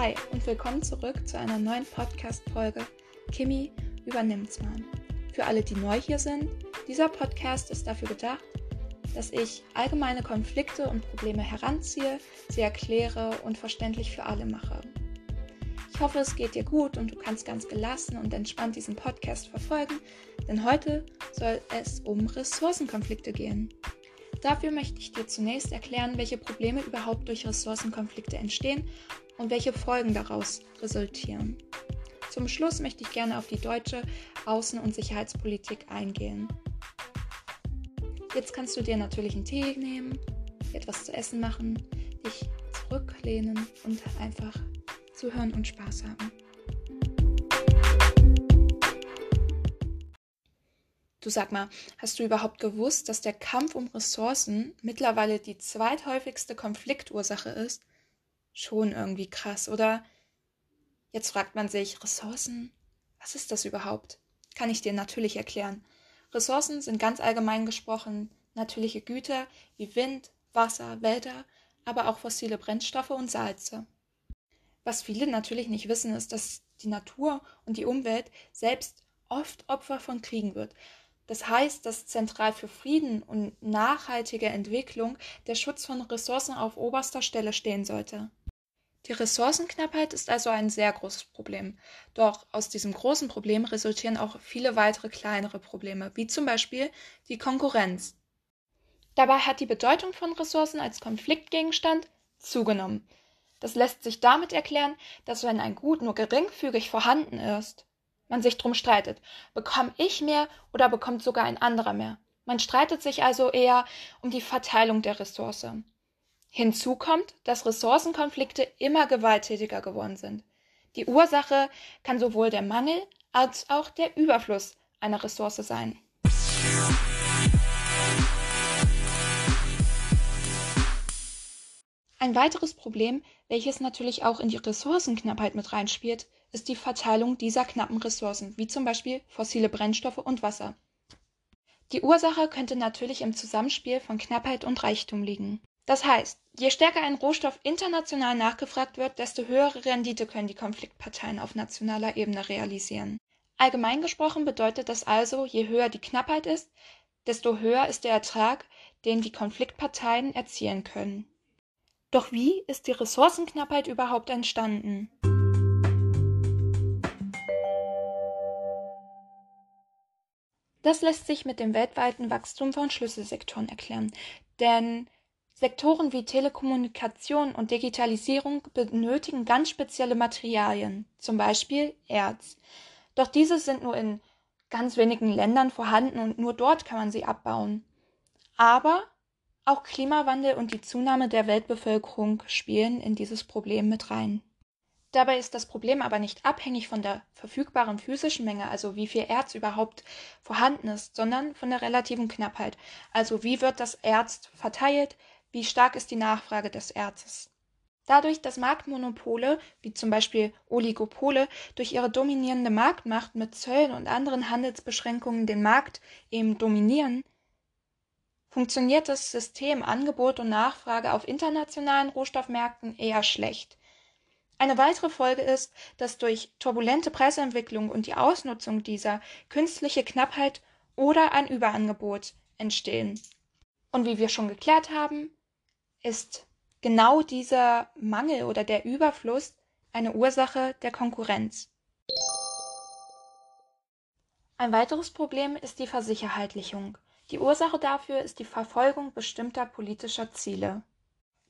Hi und willkommen zurück zu einer neuen Podcast-Folge Kimi übernimmt's mal. Für alle, die neu hier sind, dieser Podcast ist dafür gedacht, dass ich allgemeine Konflikte und Probleme heranziehe, sie erkläre und verständlich für alle mache. Ich hoffe, es geht dir gut und du kannst ganz gelassen und entspannt diesen Podcast verfolgen, denn heute soll es um Ressourcenkonflikte gehen. Dafür möchte ich dir zunächst erklären, welche Probleme überhaupt durch Ressourcenkonflikte entstehen und welche Folgen daraus resultieren. Zum Schluss möchte ich gerne auf die deutsche Außen- und Sicherheitspolitik eingehen. Jetzt kannst du dir natürlich einen Tee nehmen, etwas zu essen machen, dich zurücklehnen und einfach zuhören und Spaß haben. Du sag mal, hast du überhaupt gewusst, dass der Kampf um Ressourcen mittlerweile die zweithäufigste Konfliktursache ist? Schon irgendwie krass, oder? Jetzt fragt man sich, Ressourcen? Was ist das überhaupt? Kann ich dir natürlich erklären. Ressourcen sind ganz allgemein gesprochen natürliche Güter wie Wind, Wasser, Wälder, aber auch fossile Brennstoffe und Salze. Was viele natürlich nicht wissen, ist, dass die Natur und die Umwelt selbst oft Opfer von Kriegen wird. Das heißt, dass zentral für Frieden und nachhaltige Entwicklung der Schutz von Ressourcen auf oberster Stelle stehen sollte. Die Ressourcenknappheit ist also ein sehr großes Problem. Doch aus diesem großen Problem resultieren auch viele weitere kleinere Probleme, wie zum Beispiel die Konkurrenz. Dabei hat die Bedeutung von Ressourcen als Konfliktgegenstand zugenommen. Das lässt sich damit erklären, dass wenn ein Gut nur geringfügig vorhanden ist, man sich drum streitet. Bekomme ich mehr oder bekommt sogar ein anderer mehr? Man streitet sich also eher um die Verteilung der Ressource. Hinzu kommt, dass Ressourcenkonflikte immer gewalttätiger geworden sind. Die Ursache kann sowohl der Mangel als auch der Überfluss einer Ressource sein. Ein weiteres Problem, welches natürlich auch in die Ressourcenknappheit mit reinspielt, ist die Verteilung dieser knappen Ressourcen, wie zum Beispiel fossile Brennstoffe und Wasser. Die Ursache könnte natürlich im Zusammenspiel von Knappheit und Reichtum liegen. Das heißt, je stärker ein Rohstoff international nachgefragt wird, desto höhere Rendite können die Konfliktparteien auf nationaler Ebene realisieren. Allgemein gesprochen bedeutet das also, je höher die Knappheit ist, desto höher ist der Ertrag, den die Konfliktparteien erzielen können. Doch wie ist die Ressourcenknappheit überhaupt entstanden? Das lässt sich mit dem weltweiten Wachstum von Schlüsselsektoren erklären, denn Sektoren wie Telekommunikation und Digitalisierung benötigen ganz spezielle Materialien, zum Beispiel Erz. Doch diese sind nur in ganz wenigen Ländern vorhanden und nur dort kann man sie abbauen. Aber auch Klimawandel und die Zunahme der Weltbevölkerung spielen in dieses Problem mit rein. Dabei ist das Problem aber nicht abhängig von der verfügbaren physischen Menge, also wie viel Erz überhaupt vorhanden ist, sondern von der relativen Knappheit, also wie wird das Erz verteilt, wie stark ist die Nachfrage des Erzes. Dadurch, dass Marktmonopole, wie zum Beispiel Oligopole, durch ihre dominierende Marktmacht mit Zöllen und anderen Handelsbeschränkungen den Markt eben dominieren, funktioniert das System Angebot und Nachfrage auf internationalen Rohstoffmärkten eher schlecht. Eine weitere Folge ist, dass durch turbulente Preisentwicklung und die Ausnutzung dieser künstliche Knappheit oder ein Überangebot entstehen. Und wie wir schon geklärt haben, ist genau dieser Mangel oder der Überfluss eine Ursache der Konkurrenz. Ein weiteres Problem ist die Versicherheitlichung. Die Ursache dafür ist die Verfolgung bestimmter politischer Ziele.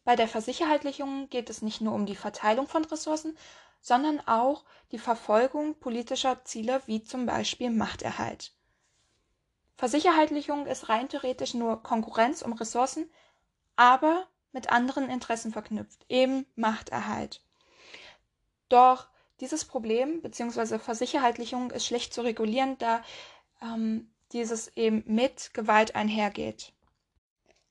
Bei der Versicherheitlichung geht es nicht nur um die Verteilung von Ressourcen, sondern auch die Verfolgung politischer Ziele wie zum Beispiel Machterhalt. Versicherheitlichung ist rein theoretisch nur Konkurrenz um Ressourcen, aber mit anderen Interessen verknüpft, eben Machterhalt. Doch dieses Problem bzw. Versicherheitlichung ist schlecht zu regulieren, da ähm, dieses eben mit Gewalt einhergeht.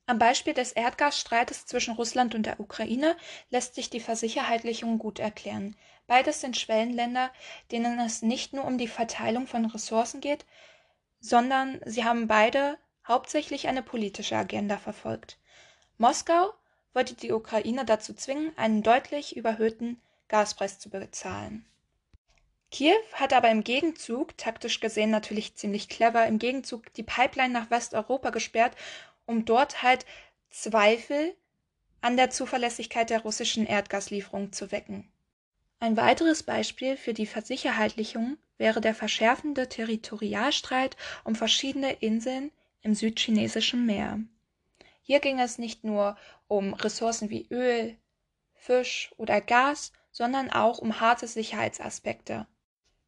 Am Beispiel des Erdgasstreites zwischen Russland und der Ukraine lässt sich die Versicherheitlichung gut erklären. Beides sind Schwellenländer, denen es nicht nur um die Verteilung von Ressourcen geht, sondern sie haben beide hauptsächlich eine politische Agenda verfolgt. Moskau wollte die Ukraine dazu zwingen, einen deutlich überhöhten Gaspreis zu bezahlen. Kiew hat aber im Gegenzug, taktisch gesehen natürlich ziemlich clever, im Gegenzug die Pipeline nach Westeuropa gesperrt, um dort halt Zweifel an der Zuverlässigkeit der russischen Erdgaslieferung zu wecken. Ein weiteres Beispiel für die Versicherheitlichung wäre der verschärfende Territorialstreit um verschiedene Inseln im südchinesischen Meer. Hier ging es nicht nur um Ressourcen wie Öl, Fisch oder Gas, sondern auch um harte Sicherheitsaspekte.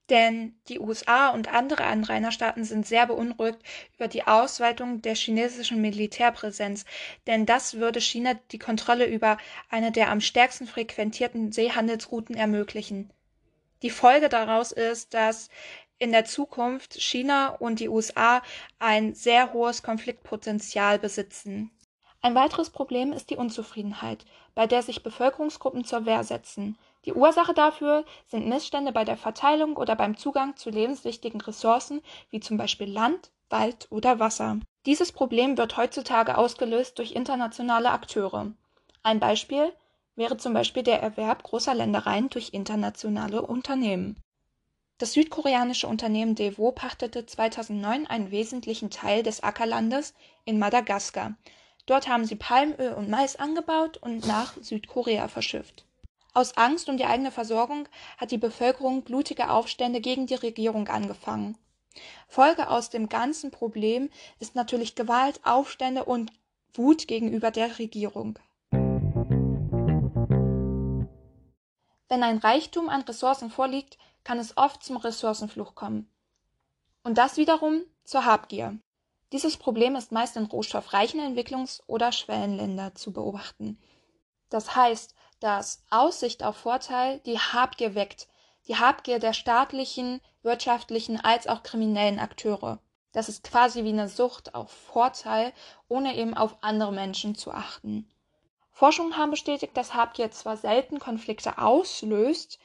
Denn die USA und andere Anrainerstaaten sind sehr beunruhigt über die Ausweitung der chinesischen Militärpräsenz, denn das würde China die Kontrolle über eine der am stärksten frequentierten Seehandelsrouten ermöglichen. Die Folge daraus ist, dass in der Zukunft China und die USA ein sehr hohes Konfliktpotenzial besitzen. Ein weiteres Problem ist die Unzufriedenheit, bei der sich Bevölkerungsgruppen zur Wehr setzen. Die Ursache dafür sind Missstände bei der Verteilung oder beim Zugang zu lebenswichtigen Ressourcen wie zum Beispiel Land, Wald oder Wasser. Dieses Problem wird heutzutage ausgelöst durch internationale Akteure. Ein Beispiel wäre zum Beispiel der Erwerb großer Ländereien durch internationale Unternehmen. Das südkoreanische Unternehmen Devo pachtete 2009 einen wesentlichen Teil des Ackerlandes in Madagaskar. Dort haben sie Palmöl und Mais angebaut und nach Südkorea verschifft. Aus Angst um die eigene Versorgung hat die Bevölkerung blutige Aufstände gegen die Regierung angefangen. Folge aus dem ganzen Problem ist natürlich Gewalt, Aufstände und Wut gegenüber der Regierung. Wenn ein Reichtum an Ressourcen vorliegt, kann es oft zum Ressourcenfluch kommen. Und das wiederum zur Habgier. Dieses Problem ist meist in rohstoffreichen Entwicklungs- oder Schwellenländern zu beobachten. Das heißt, dass Aussicht auf Vorteil die Habgier weckt, die Habgier der staatlichen, wirtschaftlichen als auch kriminellen Akteure. Das ist quasi wie eine Sucht auf Vorteil, ohne eben auf andere Menschen zu achten. Forschungen haben bestätigt, dass Habgier zwar selten Konflikte auslöst,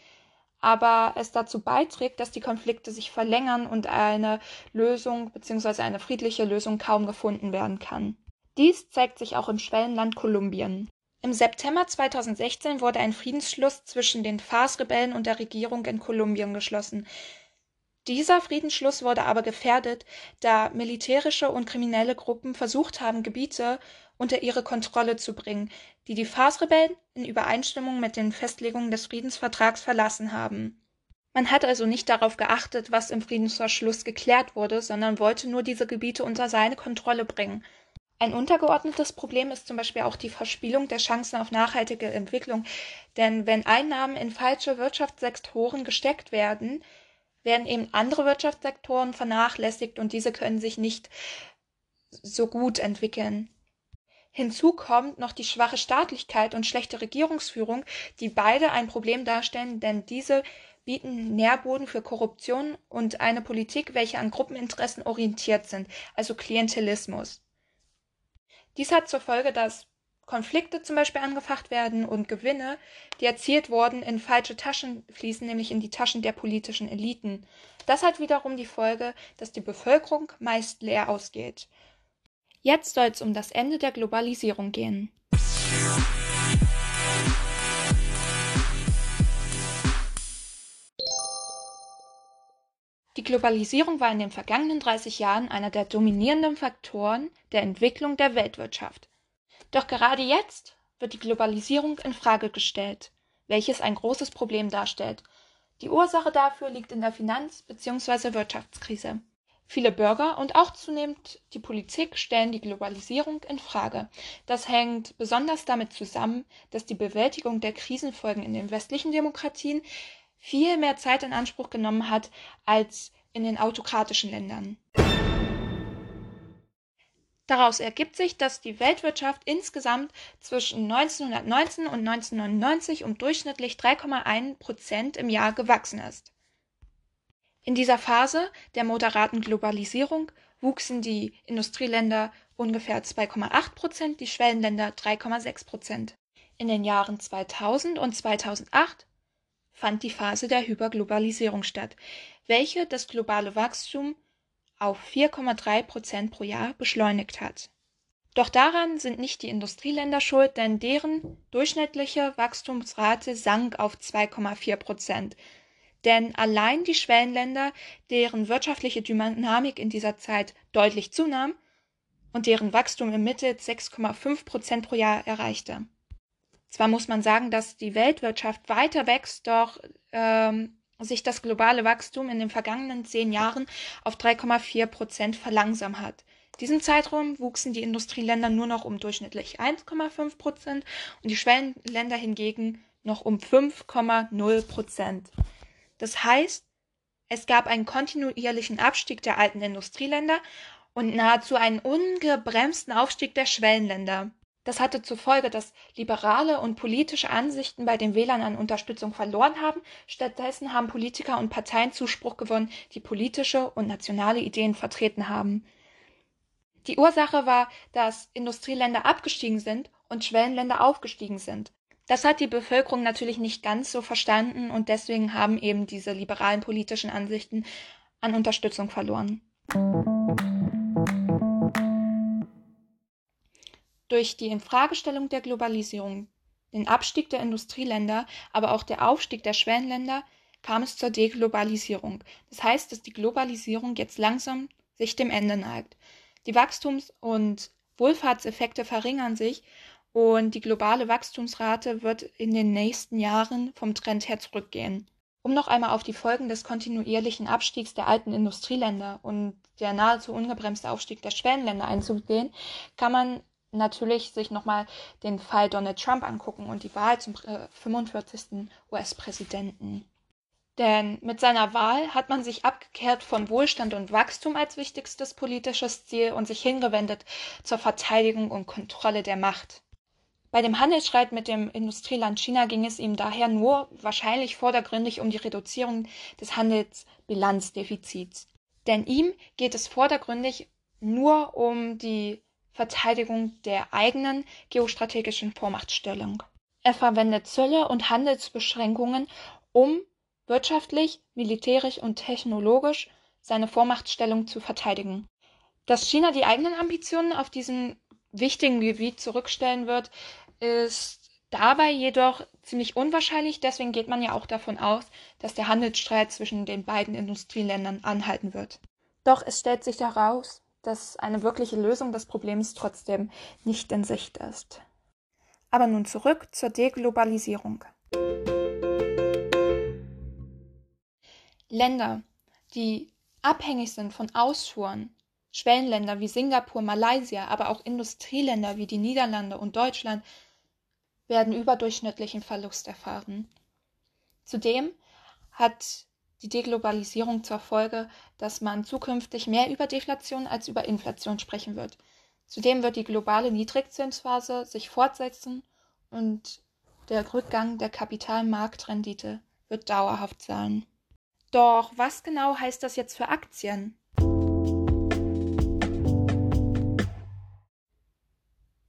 aber es dazu beiträgt, dass die Konflikte sich verlängern und eine Lösung bzw. eine friedliche Lösung kaum gefunden werden kann. Dies zeigt sich auch im Schwellenland Kolumbien. Im September 2016 wurde ein Friedensschluss zwischen den FARC-Rebellen und der Regierung in Kolumbien geschlossen. Dieser Friedensschluss wurde aber gefährdet, da militärische und kriminelle Gruppen versucht haben, Gebiete unter ihre Kontrolle zu bringen, die die FARC-Rebellen in Übereinstimmung mit den Festlegungen des Friedensvertrags verlassen haben. Man hat also nicht darauf geachtet, was im Friedensverschluss geklärt wurde, sondern wollte nur diese Gebiete unter seine Kontrolle bringen. Ein untergeordnetes Problem ist zum Beispiel auch die Verspielung der Chancen auf nachhaltige Entwicklung. Denn wenn Einnahmen in falsche Wirtschaftssektoren gesteckt werden, werden eben andere Wirtschaftssektoren vernachlässigt und diese können sich nicht so gut entwickeln. Hinzu kommt noch die schwache Staatlichkeit und schlechte Regierungsführung, die beide ein Problem darstellen, denn diese bieten Nährboden für Korruption und eine Politik, welche an Gruppeninteressen orientiert sind, also Klientelismus. Dies hat zur Folge, dass Konflikte zum Beispiel angefacht werden und Gewinne, die erzielt wurden, in falsche Taschen fließen, nämlich in die Taschen der politischen Eliten. Das hat wiederum die Folge, dass die Bevölkerung meist leer ausgeht. Jetzt soll es um das Ende der Globalisierung gehen. Die Globalisierung war in den vergangenen 30 Jahren einer der dominierenden Faktoren der Entwicklung der Weltwirtschaft. Doch gerade jetzt wird die Globalisierung in Frage gestellt, welches ein großes Problem darstellt. Die Ursache dafür liegt in der Finanz- bzw. Wirtschaftskrise. Viele Bürger und auch zunehmend die Politik stellen die Globalisierung in Frage. Das hängt besonders damit zusammen, dass die Bewältigung der Krisenfolgen in den westlichen Demokratien viel mehr Zeit in Anspruch genommen hat als in den autokratischen Ländern. Daraus ergibt sich, dass die Weltwirtschaft insgesamt zwischen 1919 und 1999 um durchschnittlich 3,1 Prozent im Jahr gewachsen ist. In dieser Phase der moderaten Globalisierung wuchsen die Industrieländer ungefähr 2,8 Prozent, die Schwellenländer 3,6 Prozent. In den Jahren 2000 und 2008 fand die Phase der Hyperglobalisierung statt, welche das globale Wachstum auf 4,3 Prozent pro Jahr beschleunigt hat. Doch daran sind nicht die Industrieländer schuld, denn deren durchschnittliche Wachstumsrate sank auf 2,4 Prozent. Denn allein die Schwellenländer, deren wirtschaftliche Dynamik in dieser Zeit deutlich zunahm und deren Wachstum im Mittel 6,5 Prozent pro Jahr erreichte. Zwar muss man sagen, dass die Weltwirtschaft weiter wächst, doch ähm, sich das globale Wachstum in den vergangenen zehn Jahren auf 3,4 Prozent verlangsamt hat. Diesem Zeitraum wuchsen die Industrieländer nur noch um durchschnittlich 1,5 Prozent und die Schwellenländer hingegen noch um 5,0 Prozent. Das heißt, es gab einen kontinuierlichen Abstieg der alten Industrieländer und nahezu einen ungebremsten Aufstieg der Schwellenländer. Das hatte zur Folge, dass liberale und politische Ansichten bei den Wählern an Unterstützung verloren haben. Stattdessen haben Politiker und Parteien Zuspruch gewonnen, die politische und nationale Ideen vertreten haben. Die Ursache war, dass Industrieländer abgestiegen sind und Schwellenländer aufgestiegen sind. Das hat die Bevölkerung natürlich nicht ganz so verstanden und deswegen haben eben diese liberalen politischen Ansichten an Unterstützung verloren. Durch die Infragestellung der Globalisierung, den Abstieg der Industrieländer, aber auch der Aufstieg der Schwellenländer kam es zur Deglobalisierung. Das heißt, dass die Globalisierung jetzt langsam sich dem Ende neigt. Die Wachstums- und Wohlfahrtseffekte verringern sich und die globale Wachstumsrate wird in den nächsten Jahren vom Trend her zurückgehen. Um noch einmal auf die Folgen des kontinuierlichen Abstiegs der alten Industrieländer und der nahezu ungebremste Aufstieg der Schwellenländer einzugehen, kann man natürlich sich nochmal den Fall Donald Trump angucken und die Wahl zum 45. Äh, US-Präsidenten. Denn mit seiner Wahl hat man sich abgekehrt von Wohlstand und Wachstum als wichtigstes politisches Ziel und sich hingewendet zur Verteidigung und Kontrolle der Macht. Bei dem Handelsstreit mit dem Industrieland China ging es ihm daher nur wahrscheinlich vordergründig um die Reduzierung des Handelsbilanzdefizits. Denn ihm geht es vordergründig nur um die Verteidigung der eigenen geostrategischen Vormachtstellung. Er verwendet Zölle und Handelsbeschränkungen, um wirtschaftlich, militärisch und technologisch seine Vormachtstellung zu verteidigen. Dass China die eigenen Ambitionen auf diesem wichtigen Gebiet zurückstellen wird, ist dabei jedoch ziemlich unwahrscheinlich. Deswegen geht man ja auch davon aus, dass der Handelsstreit zwischen den beiden Industrieländern anhalten wird. Doch es stellt sich heraus, dass eine wirkliche Lösung des Problems trotzdem nicht in Sicht ist. Aber nun zurück zur Deglobalisierung. Länder, die abhängig sind von Ausfuhren, Schwellenländer wie Singapur, Malaysia, aber auch Industrieländer wie die Niederlande und Deutschland, werden überdurchschnittlichen Verlust erfahren. Zudem hat die Deglobalisierung zur Folge, dass man zukünftig mehr über Deflation als über Inflation sprechen wird. Zudem wird die globale Niedrigzinsphase sich fortsetzen und der Rückgang der Kapitalmarktrendite wird dauerhaft sein. Doch was genau heißt das jetzt für Aktien?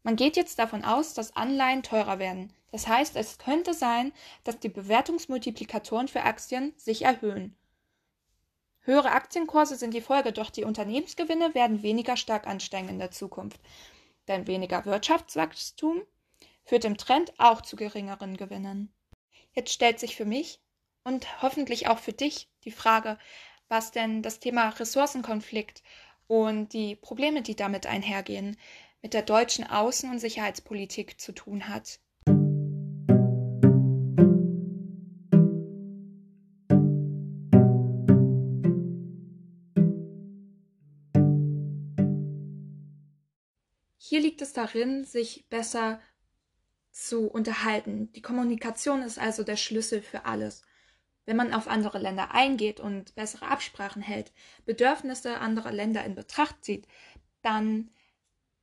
Man geht jetzt davon aus, dass Anleihen teurer werden. Das heißt, es könnte sein, dass die Bewertungsmultiplikatoren für Aktien sich erhöhen. Höhere Aktienkurse sind die Folge, doch die Unternehmensgewinne werden weniger stark ansteigen in der Zukunft. Denn weniger Wirtschaftswachstum führt im Trend auch zu geringeren Gewinnen. Jetzt stellt sich für mich und hoffentlich auch für dich die Frage, was denn das Thema Ressourcenkonflikt und die Probleme, die damit einhergehen, mit der deutschen Außen- und Sicherheitspolitik zu tun hat. Hier liegt es darin, sich besser zu unterhalten. Die Kommunikation ist also der Schlüssel für alles. Wenn man auf andere Länder eingeht und bessere Absprachen hält, Bedürfnisse anderer Länder in Betracht zieht, dann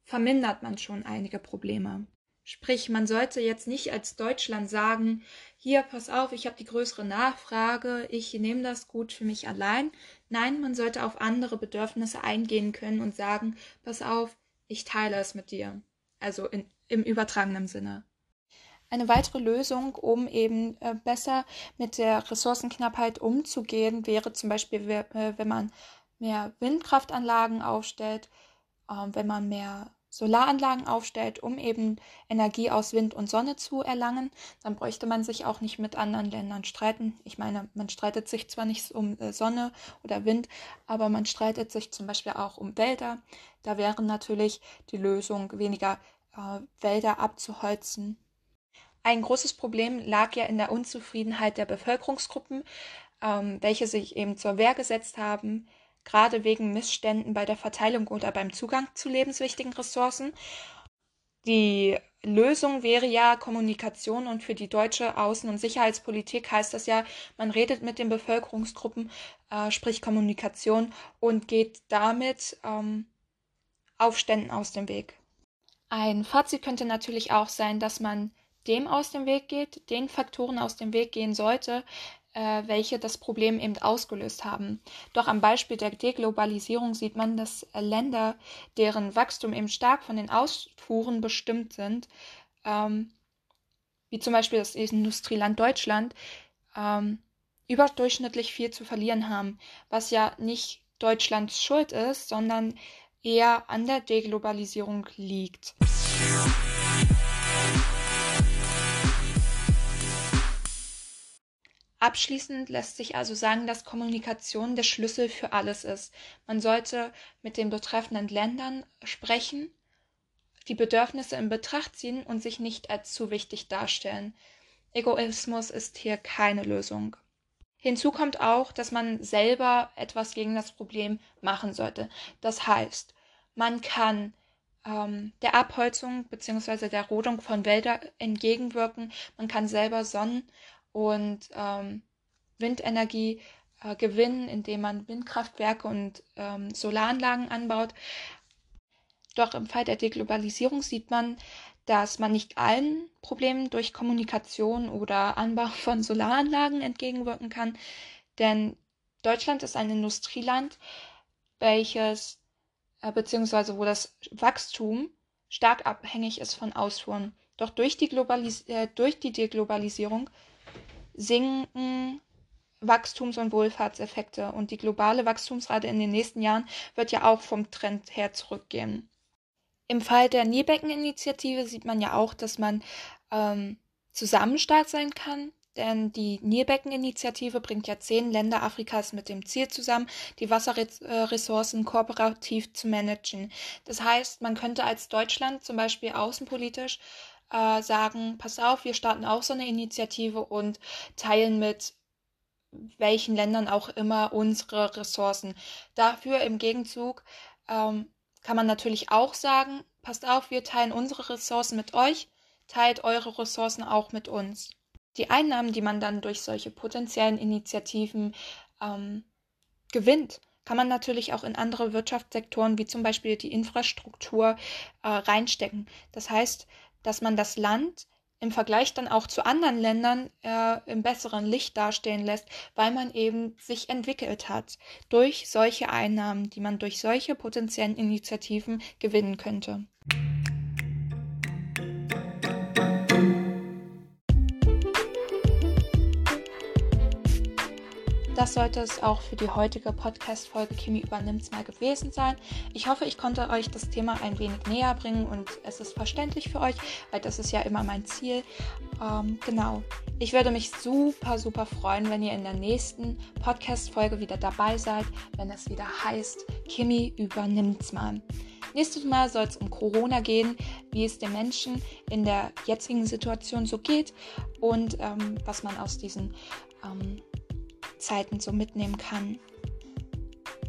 vermindert man schon einige Probleme. Sprich, man sollte jetzt nicht als Deutschland sagen, hier, pass auf, ich habe die größere Nachfrage, ich nehme das gut für mich allein. Nein, man sollte auf andere Bedürfnisse eingehen können und sagen, pass auf, ich teile es mit dir. Also in, im übertragenen Sinne eine weitere Lösung, um eben äh, besser mit der Ressourcenknappheit umzugehen, wäre zum Beispiel, äh, wenn man mehr Windkraftanlagen aufstellt, wenn man mehr Solaranlagen aufstellt, um eben Energie aus Wind und Sonne zu erlangen, dann bräuchte man sich auch nicht mit anderen Ländern streiten. Ich meine, man streitet sich zwar nicht um äh, Sonne oder Wind, aber man streitet sich zum Beispiel auch um Wälder. Da wäre natürlich die Lösung, weniger äh, Wälder abzuholzen. Ein großes Problem lag ja in der Unzufriedenheit der Bevölkerungsgruppen, ähm, welche sich eben zur Wehr gesetzt haben, gerade wegen Missständen bei der Verteilung oder beim Zugang zu lebenswichtigen Ressourcen. Die Lösung wäre ja Kommunikation und für die deutsche Außen- und Sicherheitspolitik heißt das ja, man redet mit den Bevölkerungsgruppen, äh, sprich Kommunikation und geht damit ähm, Aufständen aus dem Weg. Ein Fazit könnte natürlich auch sein, dass man dem aus dem Weg geht, den Faktoren aus dem Weg gehen sollte, äh, welche das Problem eben ausgelöst haben. Doch am Beispiel der Deglobalisierung sieht man, dass äh, Länder, deren Wachstum eben stark von den Ausfuhren bestimmt sind, ähm, wie zum Beispiel das Industrieland Deutschland, ähm, überdurchschnittlich viel zu verlieren haben, was ja nicht Deutschlands Schuld ist, sondern eher an der Deglobalisierung liegt. Abschließend lässt sich also sagen, dass Kommunikation der Schlüssel für alles ist. Man sollte mit den betreffenden Ländern sprechen, die Bedürfnisse in Betracht ziehen und sich nicht als zu wichtig darstellen. Egoismus ist hier keine Lösung. Hinzu kommt auch, dass man selber etwas gegen das Problem machen sollte. Das heißt, man kann ähm, der Abholzung bzw. der Rodung von Wäldern entgegenwirken. Man kann selber Sonnen- und ähm, Windenergie äh, gewinnen, indem man Windkraftwerke und ähm, Solaranlagen anbaut. Doch im Fall der Deglobalisierung sieht man, dass man nicht allen Problemen durch Kommunikation oder Anbau von Solaranlagen entgegenwirken kann, denn Deutschland ist ein Industrieland, welches äh, beziehungsweise wo das Wachstum stark abhängig ist von Ausfuhren. Doch durch die, Globalis äh, durch die Deglobalisierung sinken Wachstums- und Wohlfahrtseffekte und die globale Wachstumsrate in den nächsten Jahren wird ja auch vom Trend her zurückgehen. Im Fall der Nierbecken-Initiative sieht man ja auch, dass man ähm, zusammen stark sein kann, denn die Nierbecken-Initiative bringt ja zehn Länder Afrikas mit dem Ziel zusammen, die Wasserressourcen kooperativ zu managen. Das heißt, man könnte als Deutschland zum Beispiel außenpolitisch äh, sagen, pass auf, wir starten auch so eine Initiative und teilen mit welchen Ländern auch immer unsere Ressourcen. Dafür im Gegenzug ähm, kann man natürlich auch sagen, passt auf, wir teilen unsere Ressourcen mit euch, teilt eure Ressourcen auch mit uns. Die Einnahmen, die man dann durch solche potenziellen Initiativen ähm, gewinnt, kann man natürlich auch in andere Wirtschaftssektoren wie zum Beispiel die Infrastruktur äh, reinstecken. Das heißt, dass man das Land im Vergleich dann auch zu anderen Ländern äh, im besseren Licht dastehen lässt, weil man eben sich entwickelt hat durch solche Einnahmen, die man durch solche potenziellen Initiativen gewinnen könnte. Das sollte es auch für die heutige Podcast-Folge Kimi übernimmt's mal gewesen sein. Ich hoffe, ich konnte euch das Thema ein wenig näher bringen und es ist verständlich für euch, weil das ist ja immer mein Ziel. Ähm, genau. Ich würde mich super, super freuen, wenn ihr in der nächsten Podcast-Folge wieder dabei seid, wenn es wieder heißt, Kimi übernimmt's mal. Nächstes Mal soll es um Corona gehen, wie es den Menschen in der jetzigen Situation so geht und ähm, was man aus diesen ähm, Zeiten so mitnehmen kann.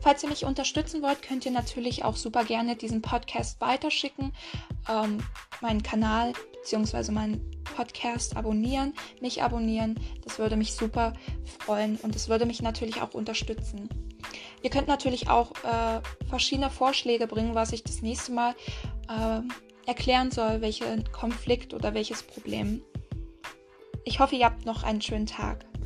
Falls ihr mich unterstützen wollt, könnt ihr natürlich auch super gerne diesen Podcast weiterschicken, ähm, meinen Kanal bzw. meinen Podcast abonnieren, mich abonnieren. Das würde mich super freuen und es würde mich natürlich auch unterstützen. Ihr könnt natürlich auch äh, verschiedene Vorschläge bringen, was ich das nächste Mal äh, erklären soll, welchen Konflikt oder welches Problem. Ich hoffe, ihr habt noch einen schönen Tag.